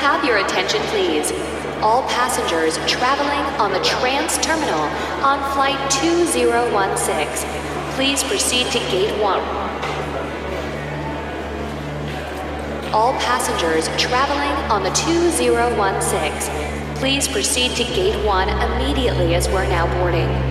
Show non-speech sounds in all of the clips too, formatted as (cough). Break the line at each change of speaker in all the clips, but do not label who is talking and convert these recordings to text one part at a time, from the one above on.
have your attention, please? All passengers traveling on the Trans Terminal on Flight 2016, please proceed to Gate 1. All passengers traveling on the 2016, please proceed to Gate 1 immediately as we're now boarding.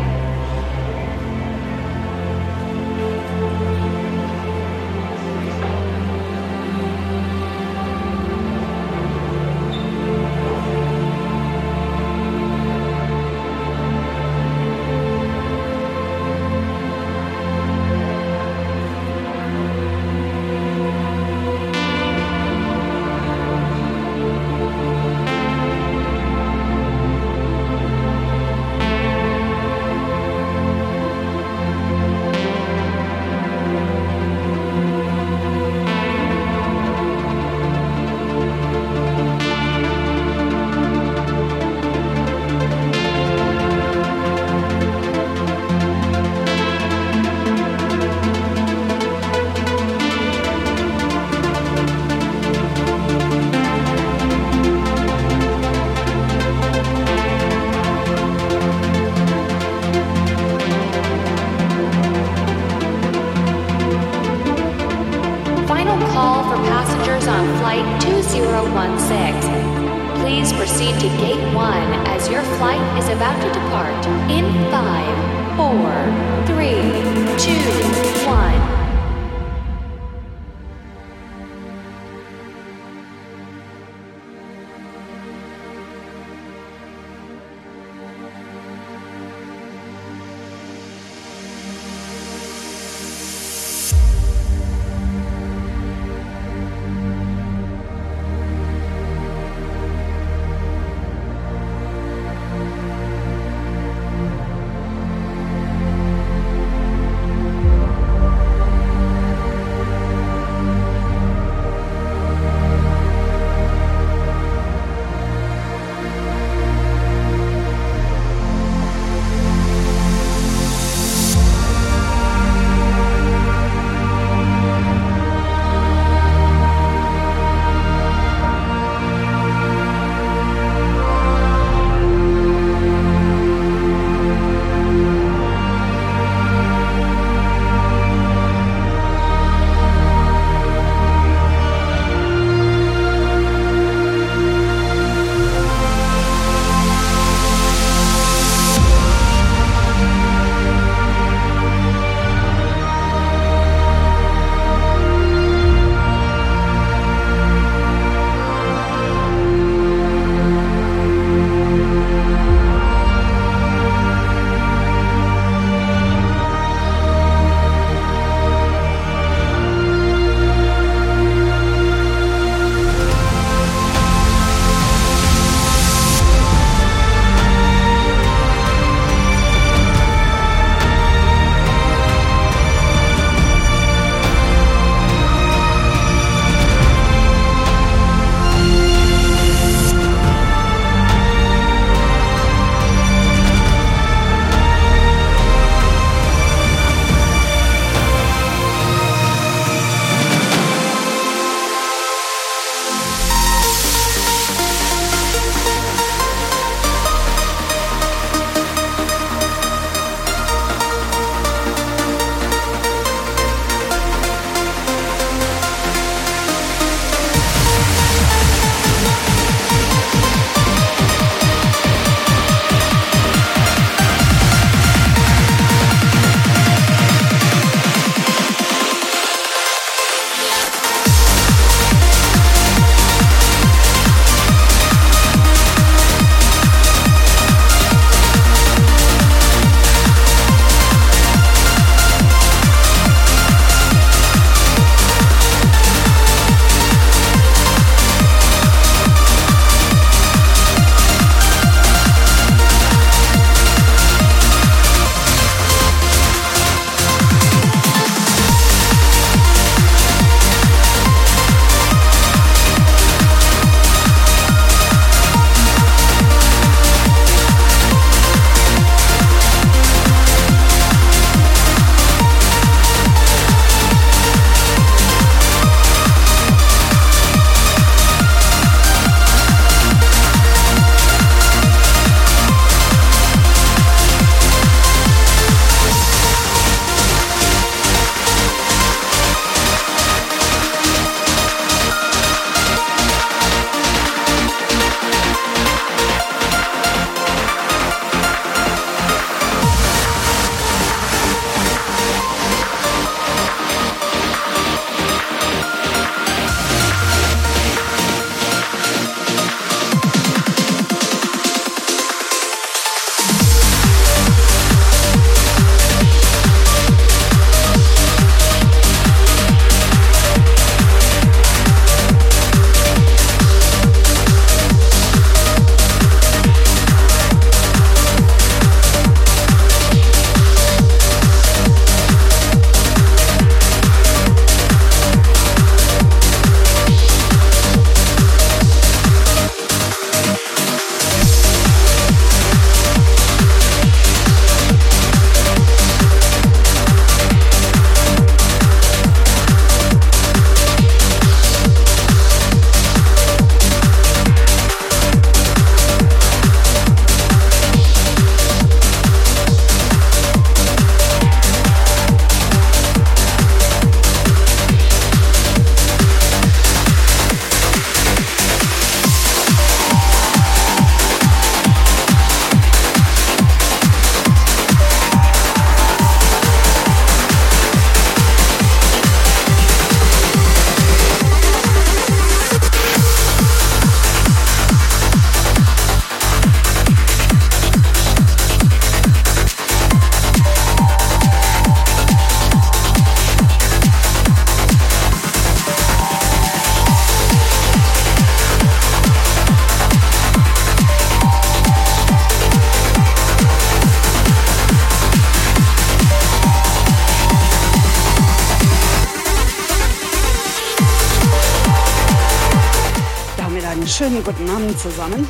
Zusammen.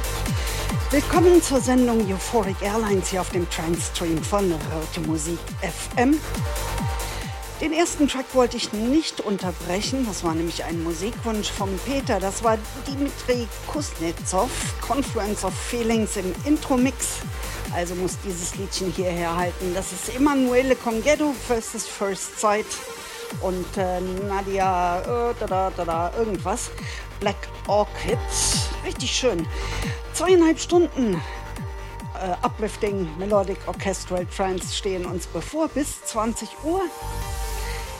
Willkommen zur Sendung Euphoric Airlines hier auf dem Trendstream von Raute Musik FM. Den ersten Track wollte ich nicht unterbrechen, das war nämlich ein Musikwunsch von Peter. Das war Dimitri Kuznetsov, Confluence of Feelings im Intro-Mix. Also muss dieses Liedchen hierher halten. Das ist Emanuele Congetto versus First Sight und äh, Nadia, äh, da, da, da, irgendwas. Black Orchid. Richtig schön. Zweieinhalb Stunden äh, Uplifting Melodic Orchestral Trance stehen uns bevor bis 20 Uhr.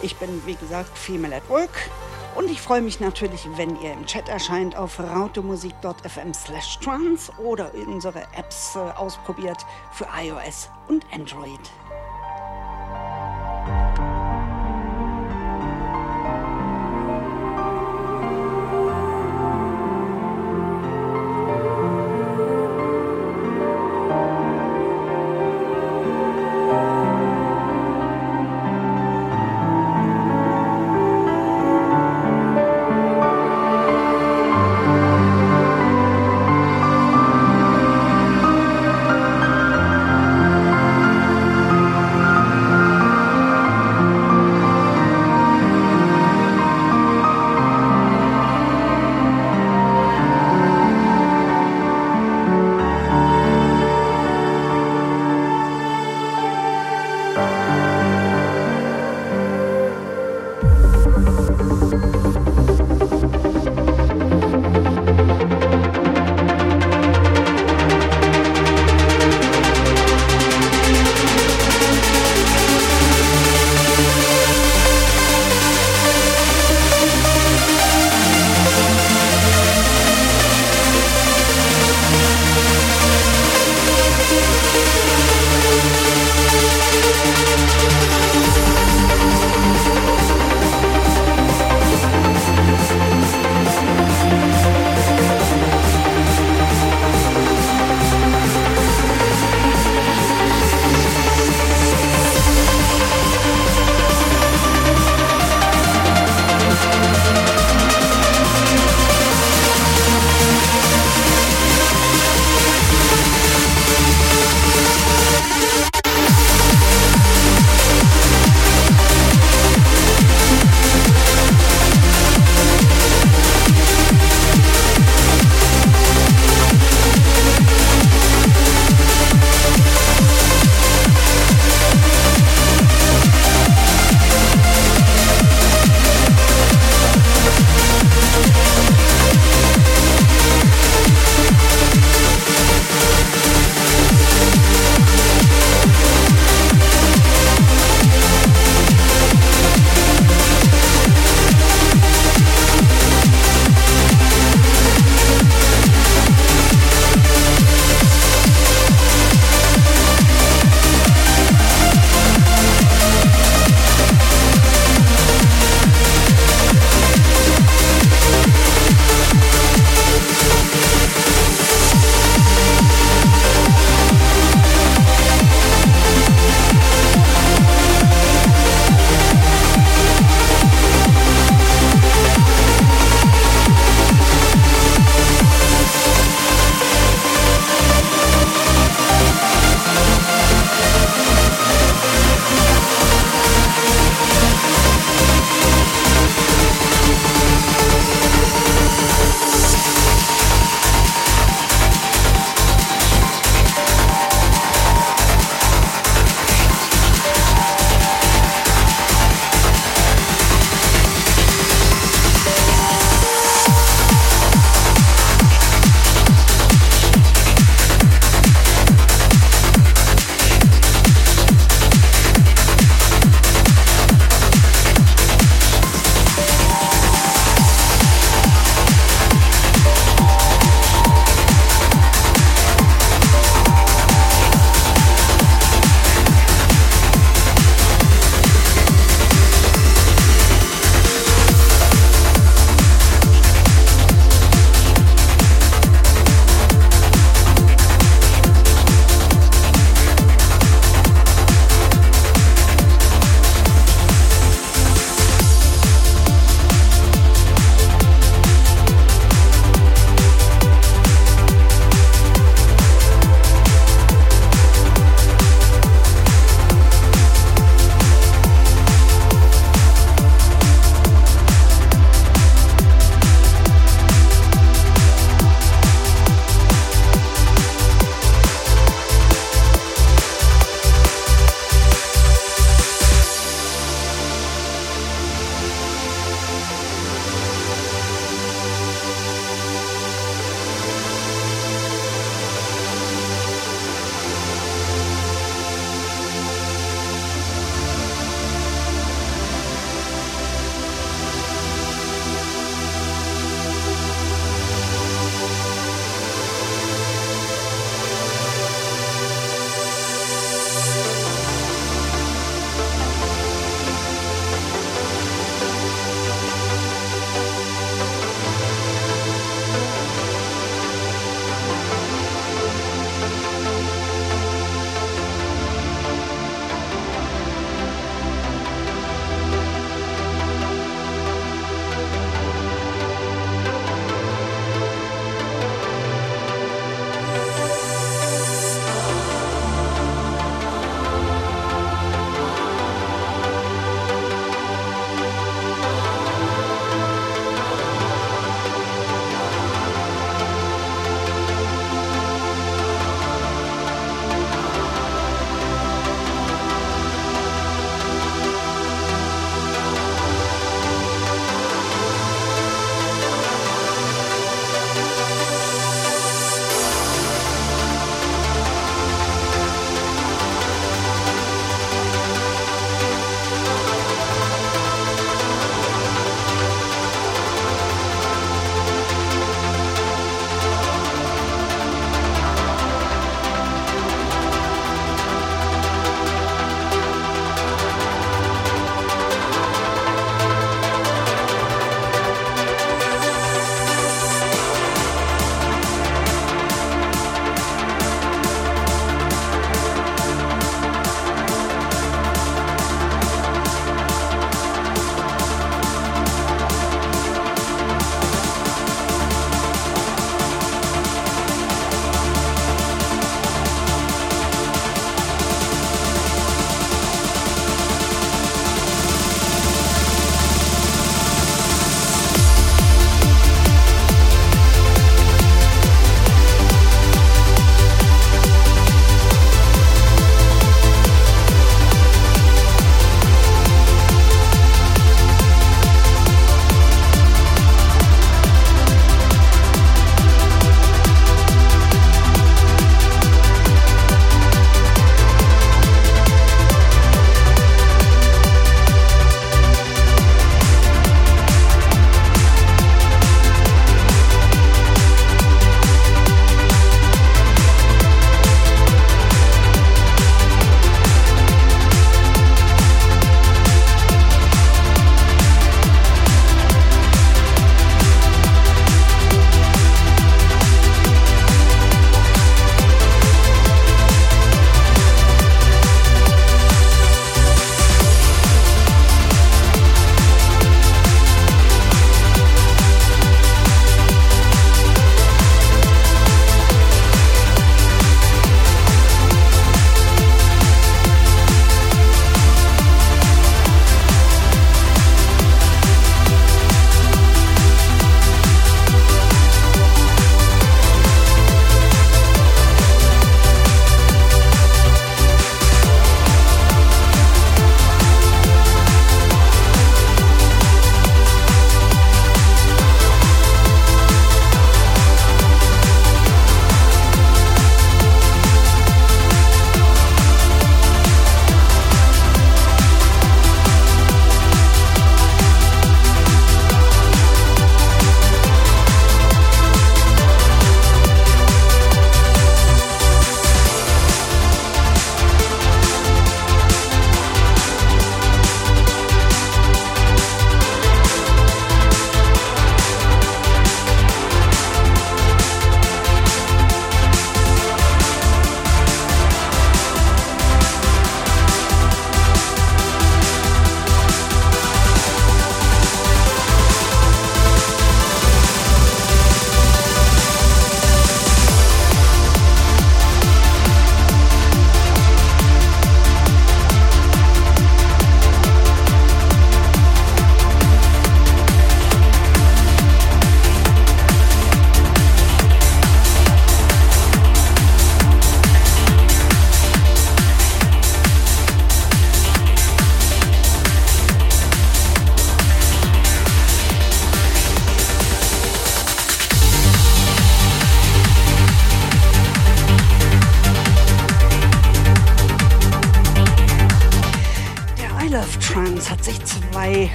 Ich bin, wie gesagt, Female at Work. Und ich freue mich natürlich, wenn ihr im Chat erscheint auf rautemusik.fm slash trans oder unsere Apps äh, ausprobiert für iOS und Android.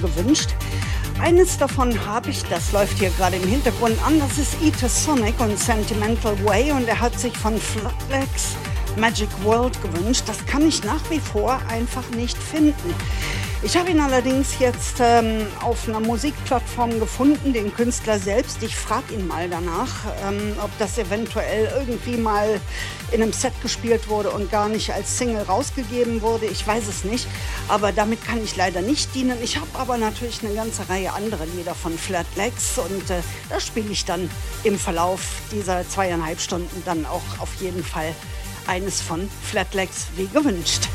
Gewünscht. Eines davon habe ich, das läuft hier gerade im Hintergrund an, das ist Eater Sonic und Sentimental Way und er hat sich von Flatlex Magic World gewünscht. Das kann ich nach wie vor einfach nicht finden. Ich habe ihn allerdings jetzt ähm, auf einer Musikplattform gefunden, den Künstler selbst. Ich frage ihn mal danach, ähm, ob das eventuell irgendwie mal in einem Set gespielt wurde und gar nicht als Single rausgegeben wurde. Ich weiß es nicht, aber damit kann ich leider nicht dienen. Ich habe aber natürlich eine ganze Reihe anderer Lieder von Flatlegs und äh, das spiele ich dann im Verlauf dieser zweieinhalb Stunden dann auch auf jeden Fall eines von Flatlegs wie gewünscht.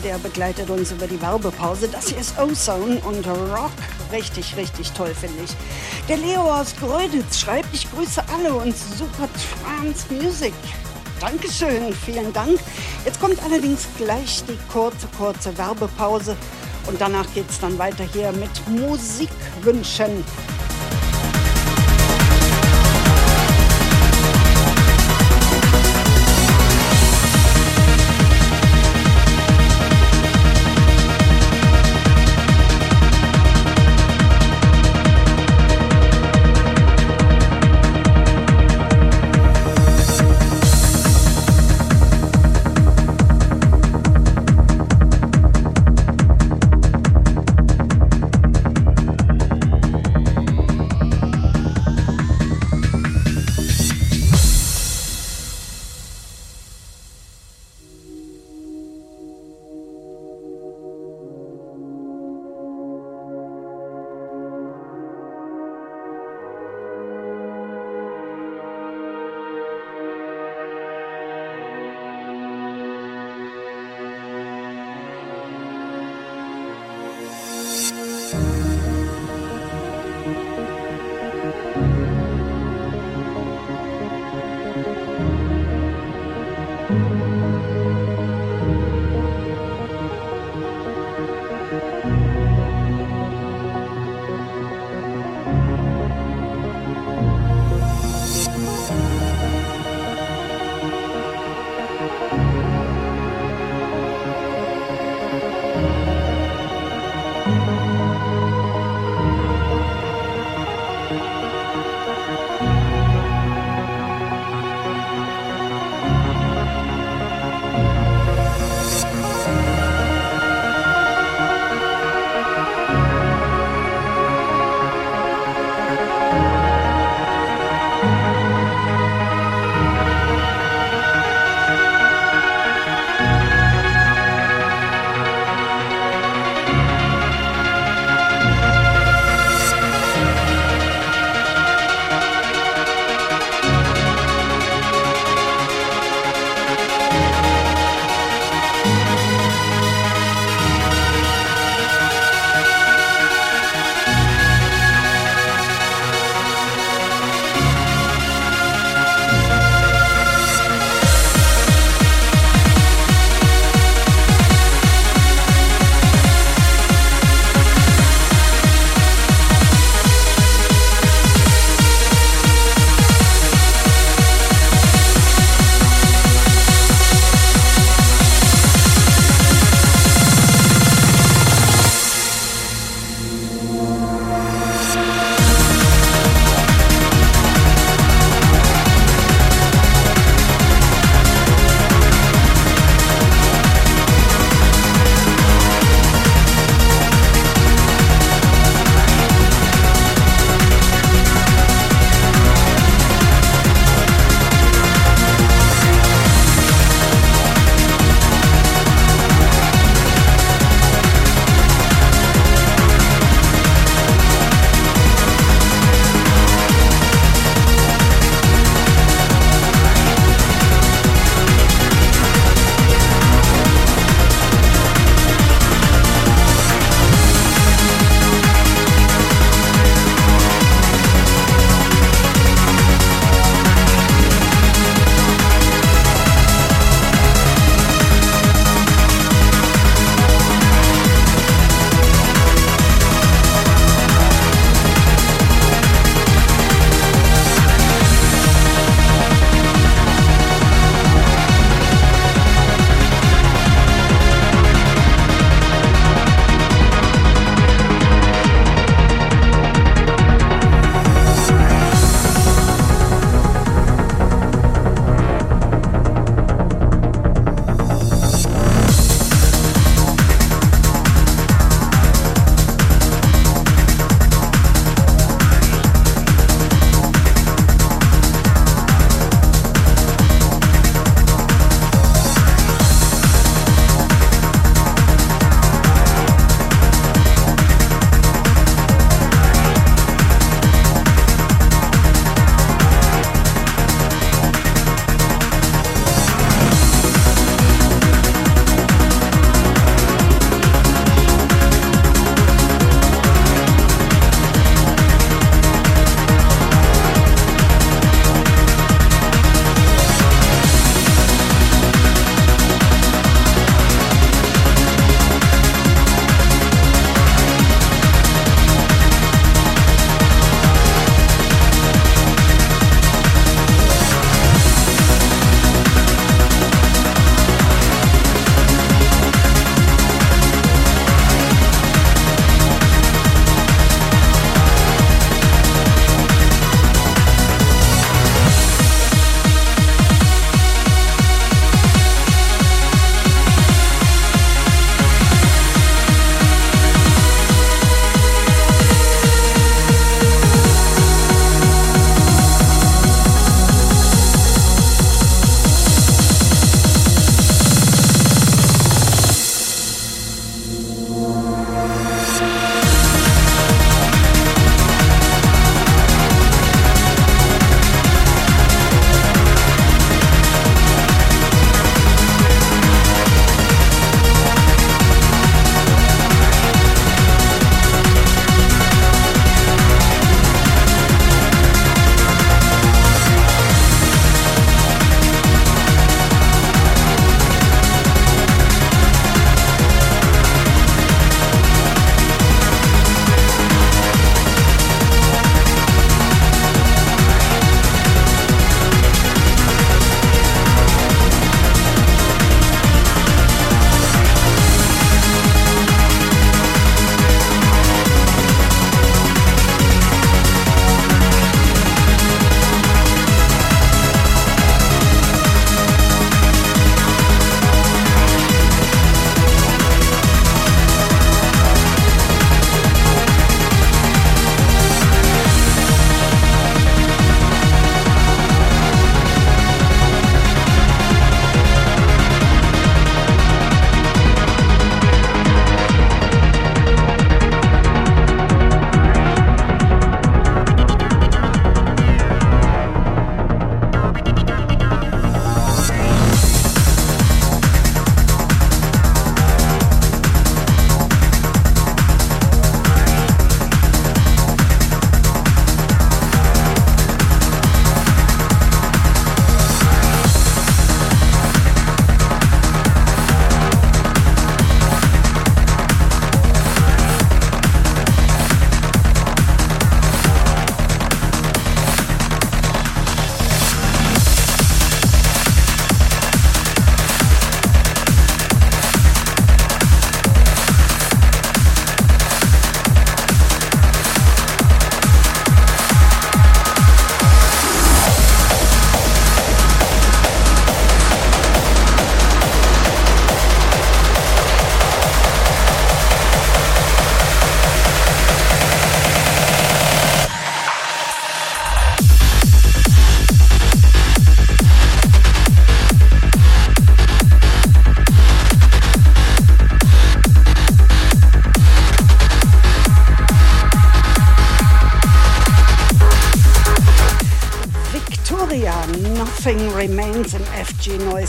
Der begleitet uns über die Werbepause. Das hier ist Ozone und Rock. Richtig, richtig toll, finde ich. Der Leo aus Greuditz schreibt, ich grüße alle und super Trans Music. Dankeschön, vielen Dank. Jetzt kommt allerdings gleich die kurze, kurze Werbepause und danach geht es dann weiter hier mit Musikwünschen.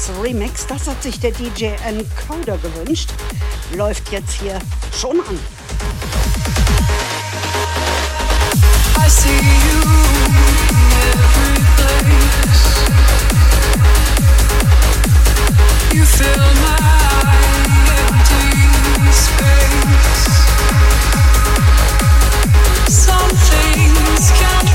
Noise Remix. Das hat sich der DJ Encoder gewünscht. Läuft jetzt hier schon an. I see you in every place. You fill my empty space. Some things can't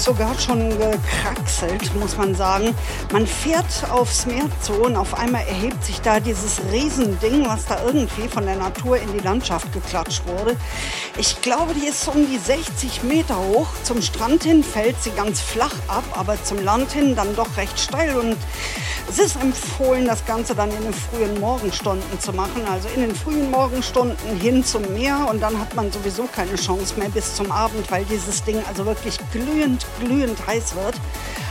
sogar schon gekraxelt, muss man sagen. Man fährt aufs Meer zu und auf einmal erhebt sich da dieses Riesending, was da irgendwie von der Natur in die Landschaft geklatscht wurde. Ich glaube, die ist um die 60 Meter hoch. Zum Strand hin fällt sie ganz flach ab, aber zum Land hin dann doch recht steil und ist empfohlen, das Ganze dann in den frühen Morgenstunden zu machen, also in den frühen Morgenstunden hin zum Meer und dann hat man sowieso keine Chance mehr bis zum Abend, weil dieses Ding also wirklich glühend, glühend heiß wird.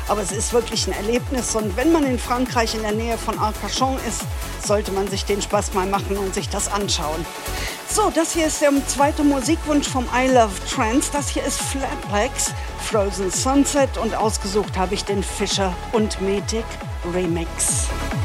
Aber es ist wirklich ein Erlebnis und wenn man in Frankreich in der Nähe von Arcachon ist, sollte man sich den Spaß mal machen und sich das anschauen. So, das hier ist der zweite Musikwunsch vom I Love Trance. Das hier ist Flatlegs, Frozen Sunset und ausgesucht habe ich den Fischer und Metik Remix.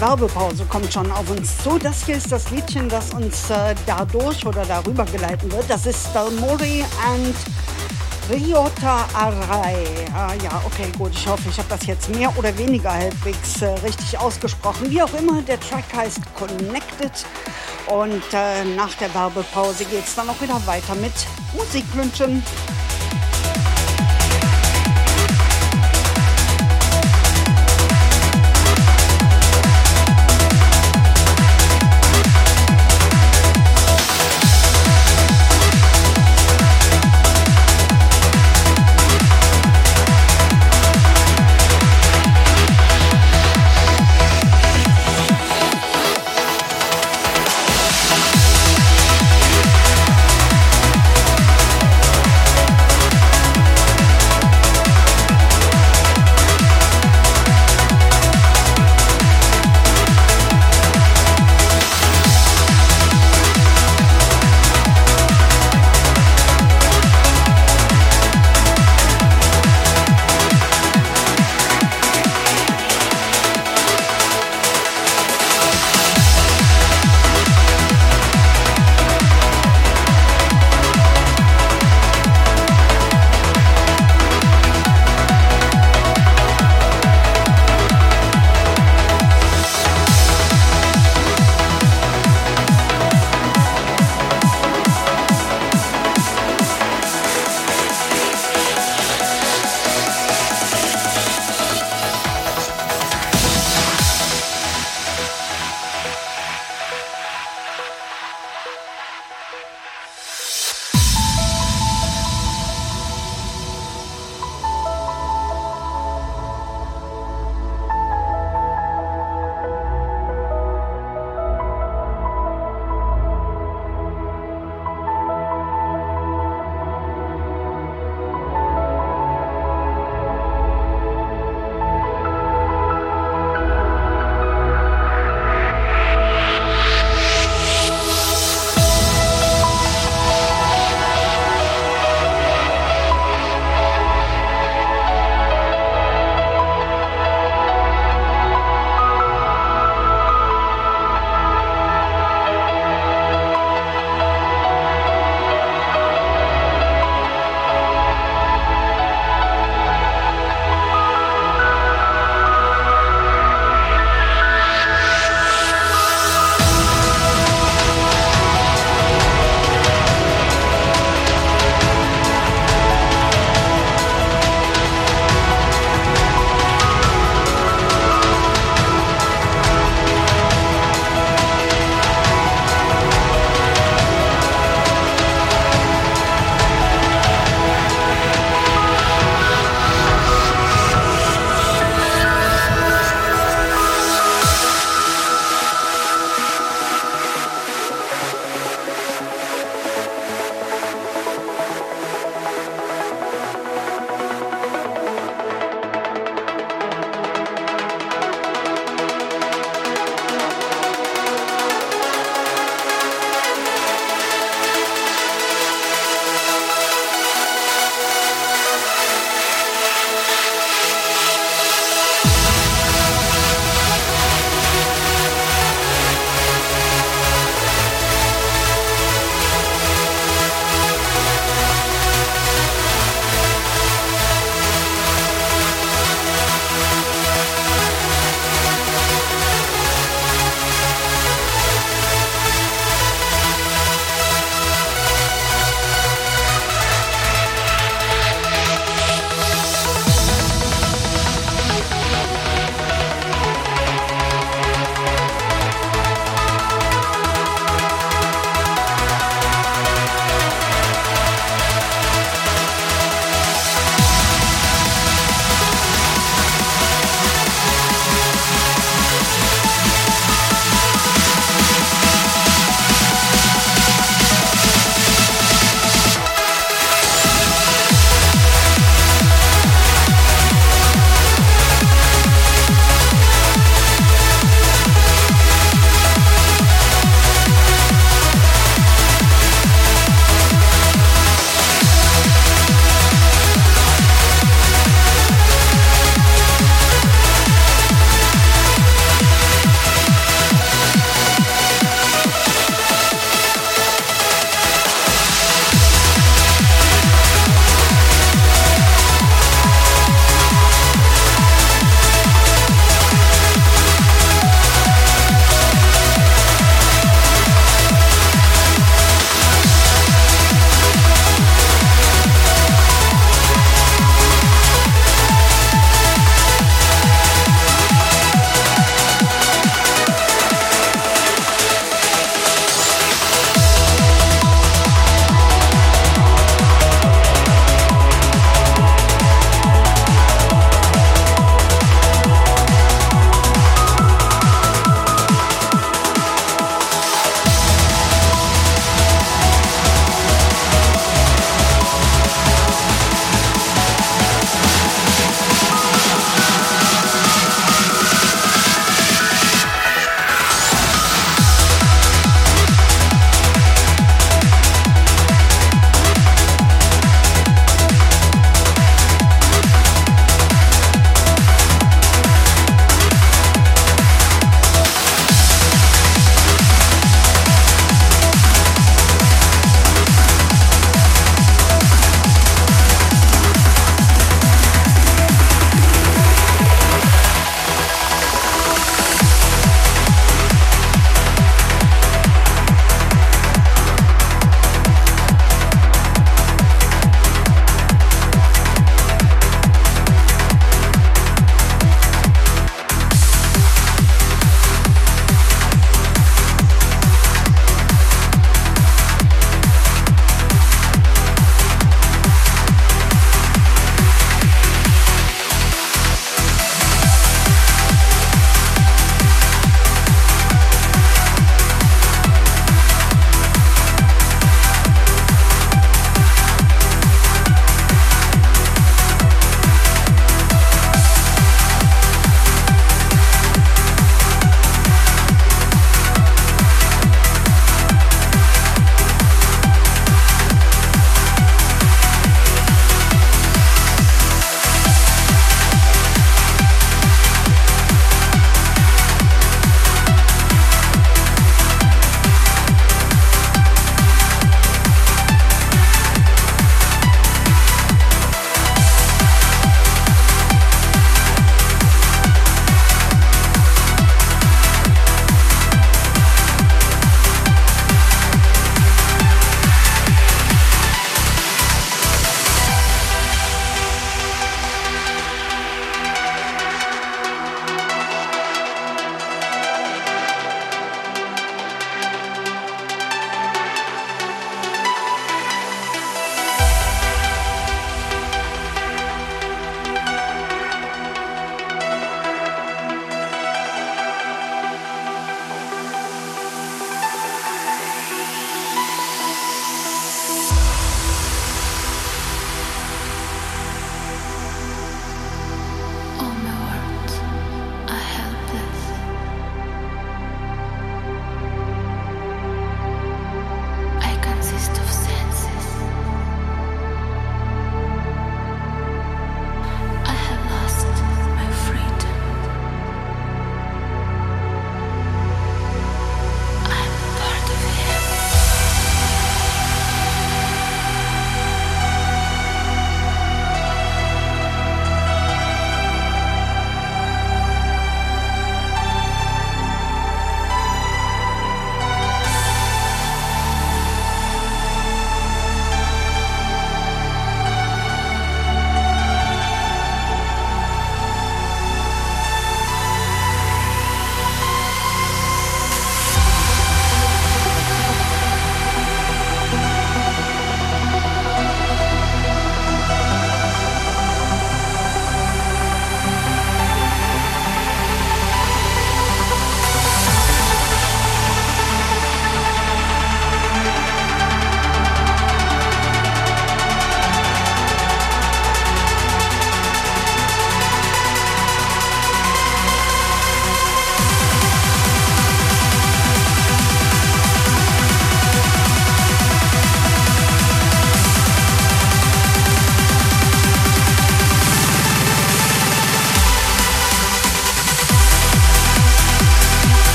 Werbepause kommt schon auf uns zu. Das hier ist das Liedchen, das uns äh, dadurch oder darüber geleiten wird. Das ist Dalmori and Ryota Arai. Ah, ja, okay, gut. Ich hoffe, ich habe das jetzt mehr oder weniger halbwegs äh, richtig ausgesprochen. Wie auch immer, der Track heißt Connected. Und äh, nach der Werbepause geht es dann auch wieder weiter mit Musikwünschen.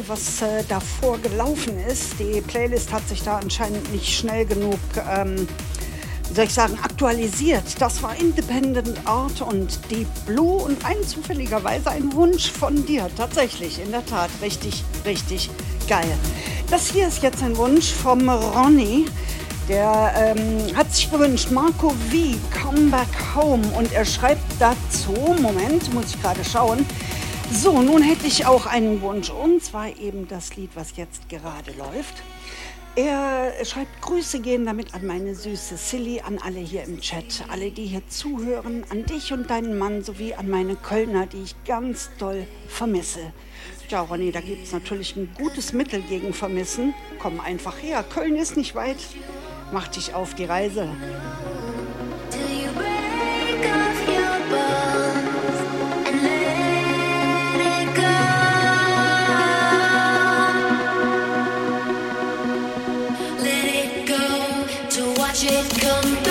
Schade, was äh, davor gelaufen ist. Die Playlist hat sich da anscheinend nicht schnell genug, ähm, soll ich sagen, aktualisiert. Das war Independent Art und Deep Blue und ein zufälligerweise ein Wunsch von dir. Tatsächlich, in der Tat, richtig, richtig geil. Das hier ist jetzt ein Wunsch vom Ronny. Der ähm, hat sich gewünscht, Marco V, Come Back Home. Und er schreibt dazu, Moment, muss ich gerade schauen. So, nun hätte ich auch einen Wunsch. Und zwar eben das Lied, was jetzt gerade läuft. Er schreibt Grüße gehen damit an meine süße Silly, an alle hier im Chat, alle, die hier zuhören, an dich und deinen Mann sowie an meine Kölner, die ich ganz doll vermisse. Ja, Ronny, da gibt es natürlich ein gutes Mittel gegen Vermissen. Komm einfach her, Köln ist nicht weit. Mach dich auf die Reise. Platte magic come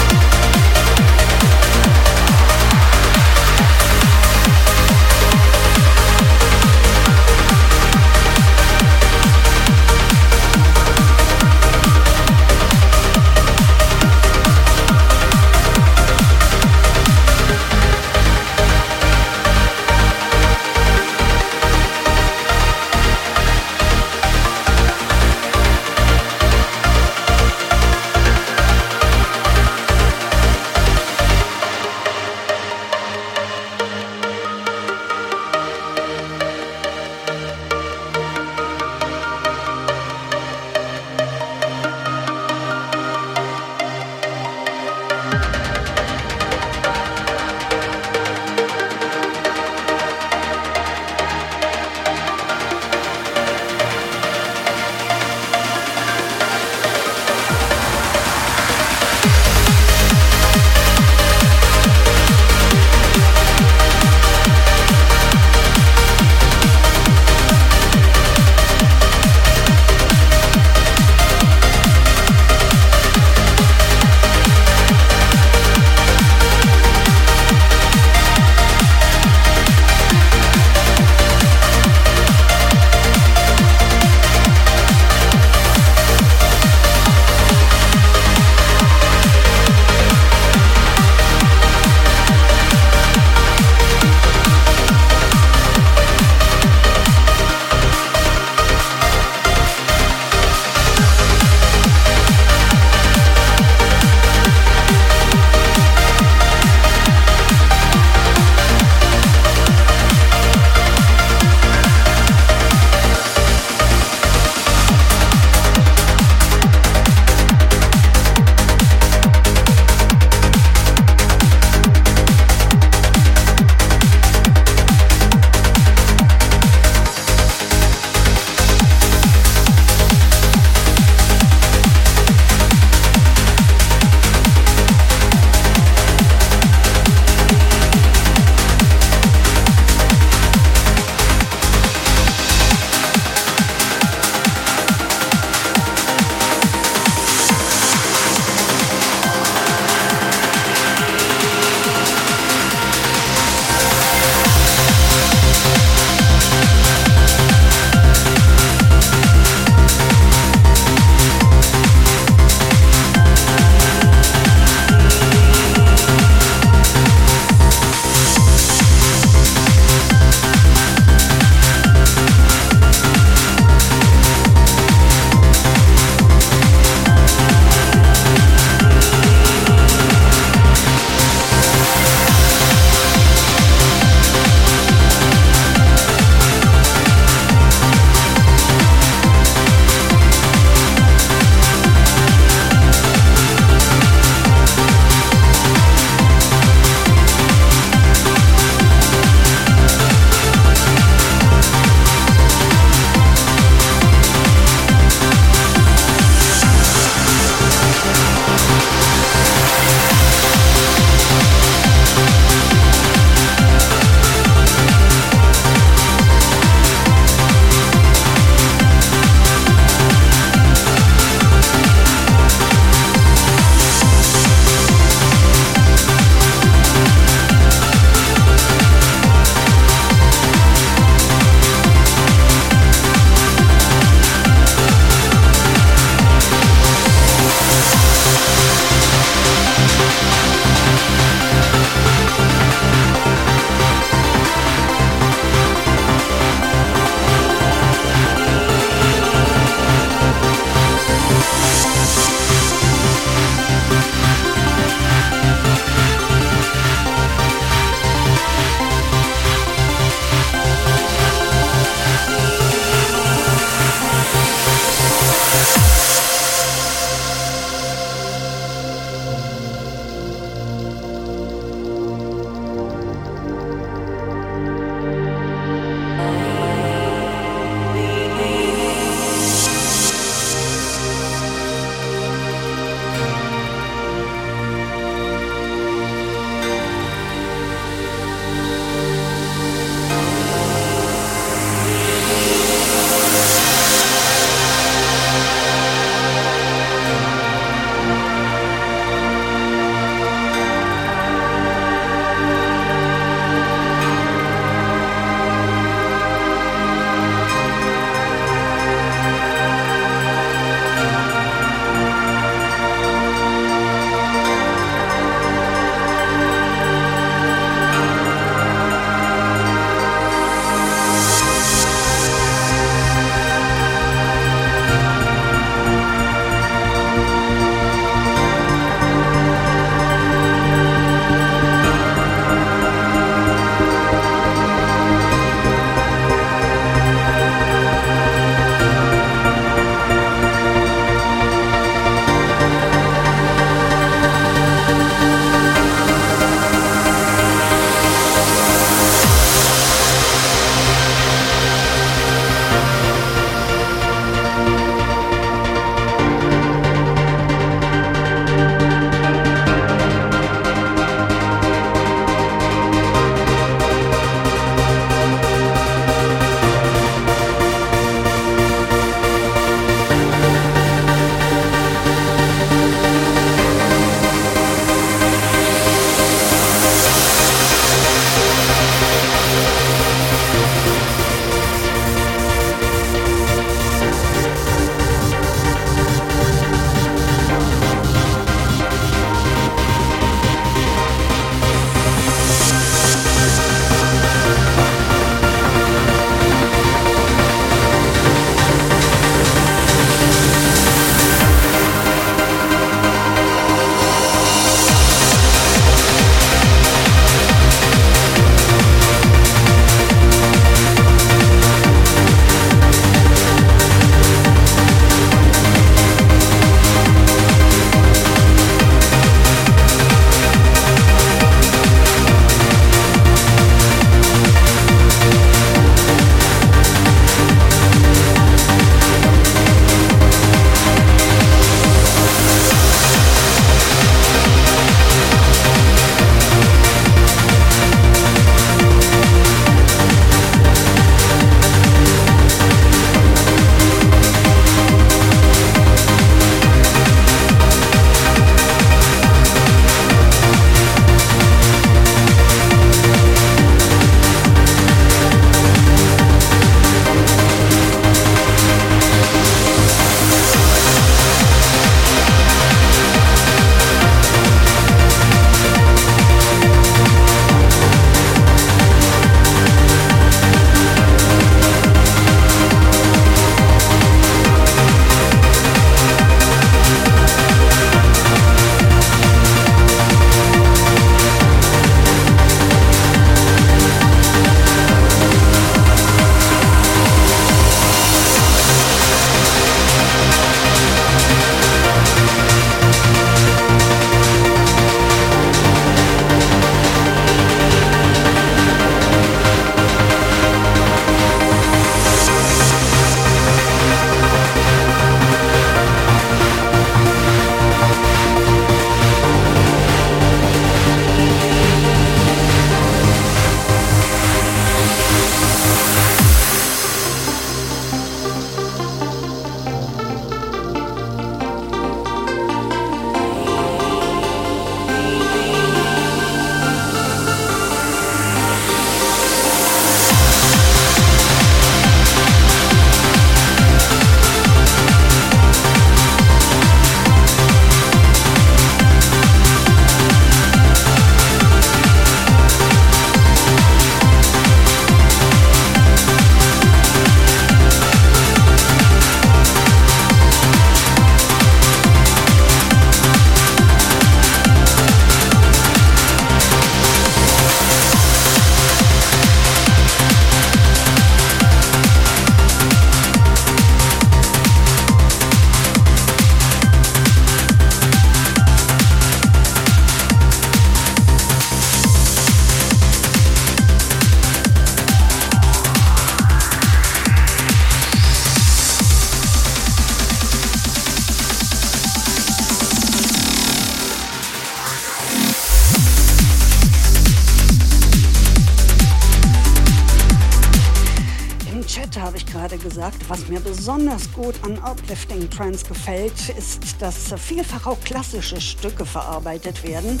gut an Uplifting Trance gefällt, ist, dass vielfach auch klassische Stücke verarbeitet werden.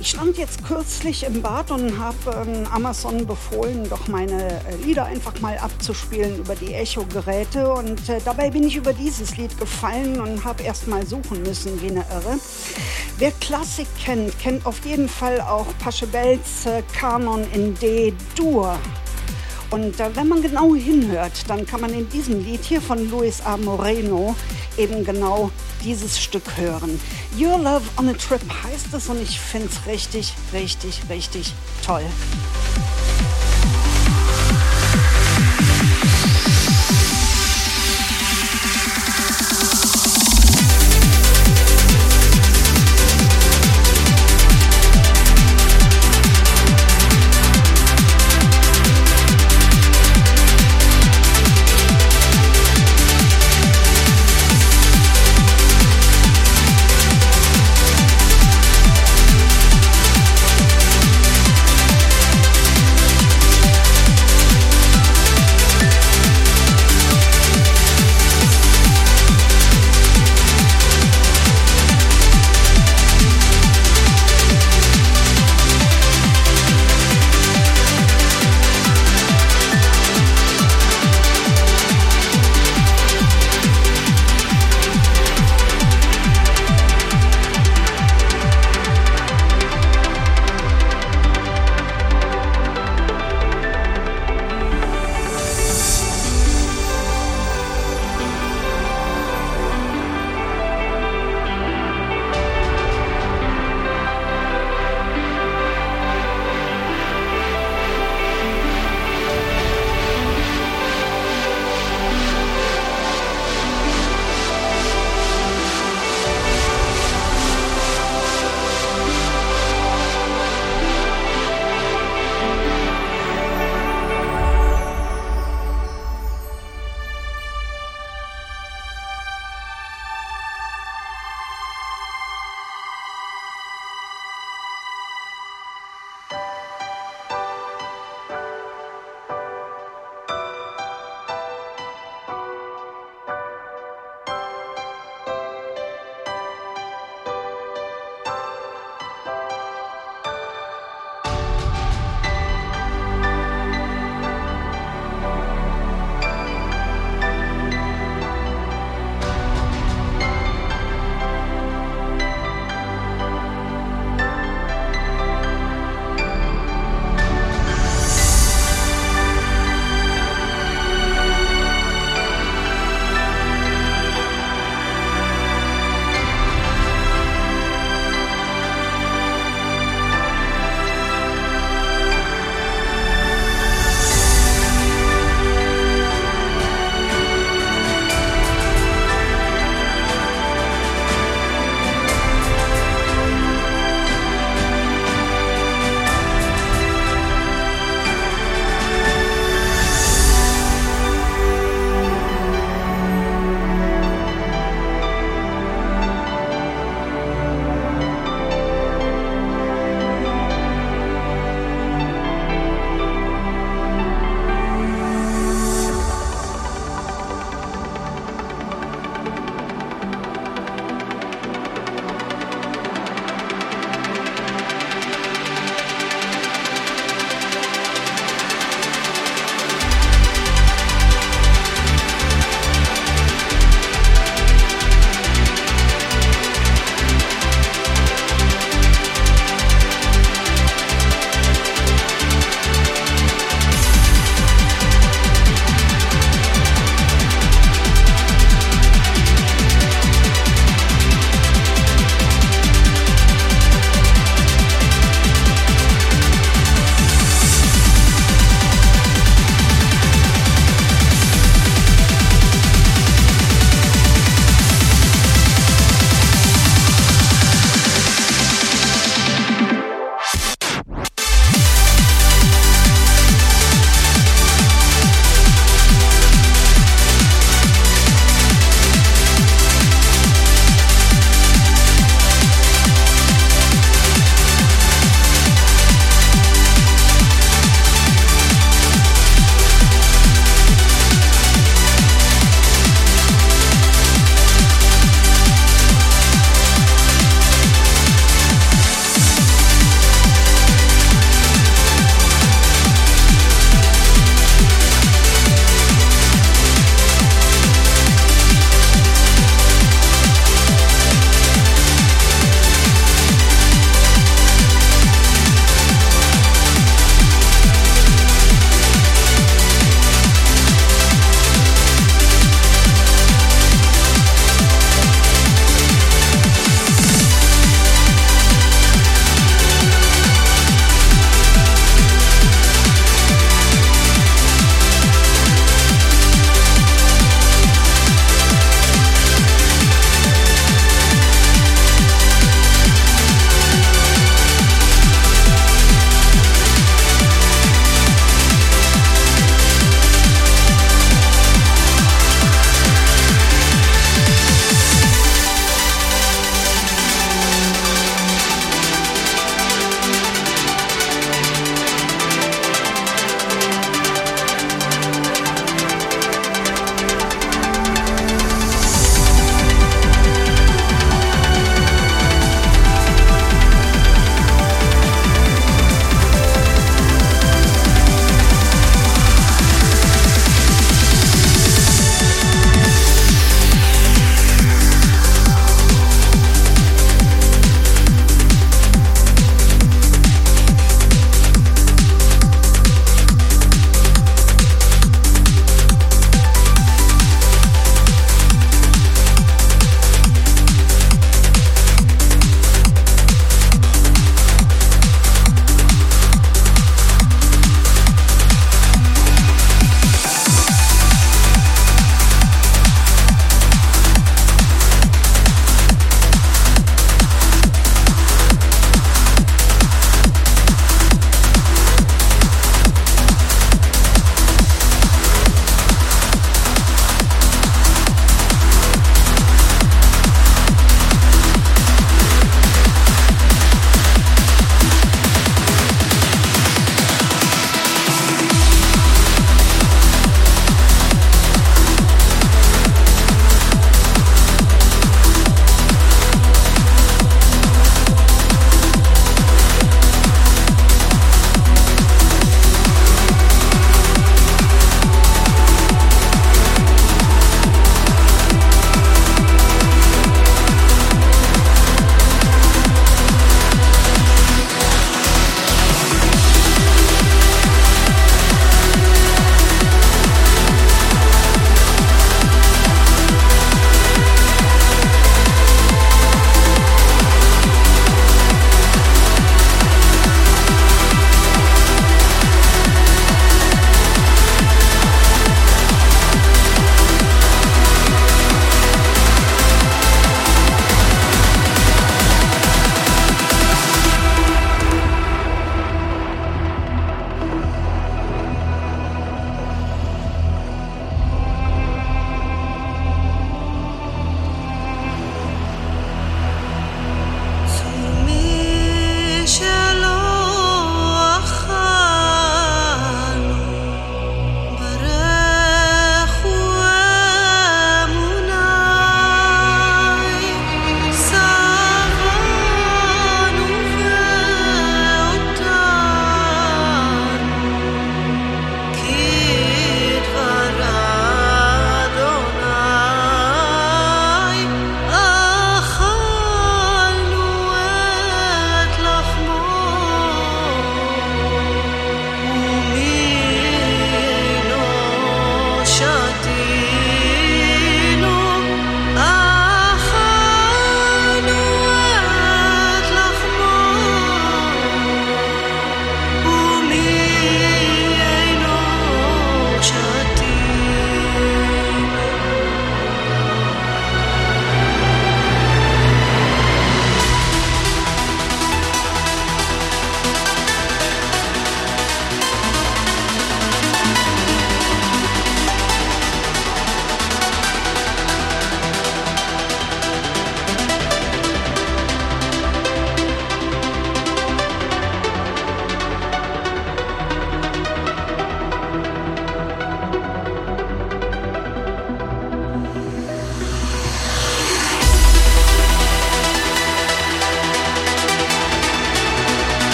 Ich stand jetzt kürzlich im Bad und habe ähm, Amazon befohlen, doch meine äh, Lieder einfach mal abzuspielen über die Echo-Geräte. Und äh, dabei bin ich über dieses Lied gefallen und habe erst mal suchen müssen wie eine Irre. Wer Klassik kennt, kennt auf jeden Fall auch Pachelbels äh, Kanon in D-Dur. Und äh, wenn man genau hinhört, dann kann man in diesem Lied hier von Luis A. Moreno eben genau dieses Stück hören. Your Love on a Trip heißt es und ich finde es richtig, richtig, richtig toll.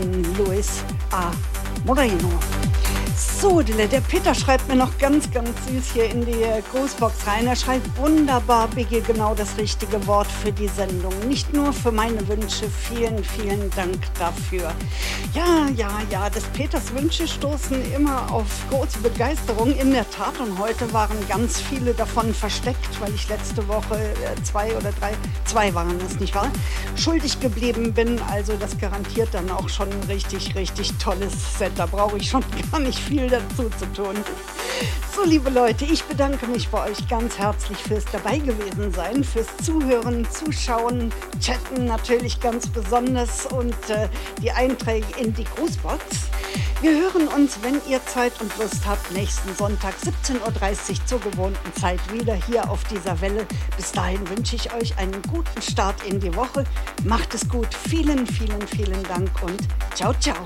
Von Luis A. Moreno. So, der Peter schreibt mir noch ganz, ganz süß hier in die Grußbox rein. Er schreibt wunderbar, Biggie, genau das richtige Wort für die Sendung. Nicht nur für meine Wünsche. Vielen, vielen Dank dafür. Ja, ja, ja, des Peters Wünsche stoßen immer auf große Begeisterung. In der Tat. Und heute waren ganz viele davon versteckt, weil ich letzte Woche äh, zwei oder drei, zwei waren es nicht wahr, schuldig geblieben bin. Also das garantiert dann auch schon ein richtig, richtig tolles Set. Da brauche ich schon (laughs) gar nicht viel dazu zu tun. So, liebe Leute, ich bedanke mich bei euch ganz herzlich fürs dabei gewesen sein, fürs Zuhören, Zuschauen, Chatten natürlich ganz besonders und äh, die Einträge in die Grußbox. Wir hören uns, wenn ihr Zeit und Lust habt, nächsten Sonntag 17.30 Uhr zur gewohnten Zeit wieder hier auf dieser Welle. Bis dahin wünsche ich euch einen guten Start in die Woche. Macht es gut. Vielen, vielen, vielen Dank und ciao, ciao.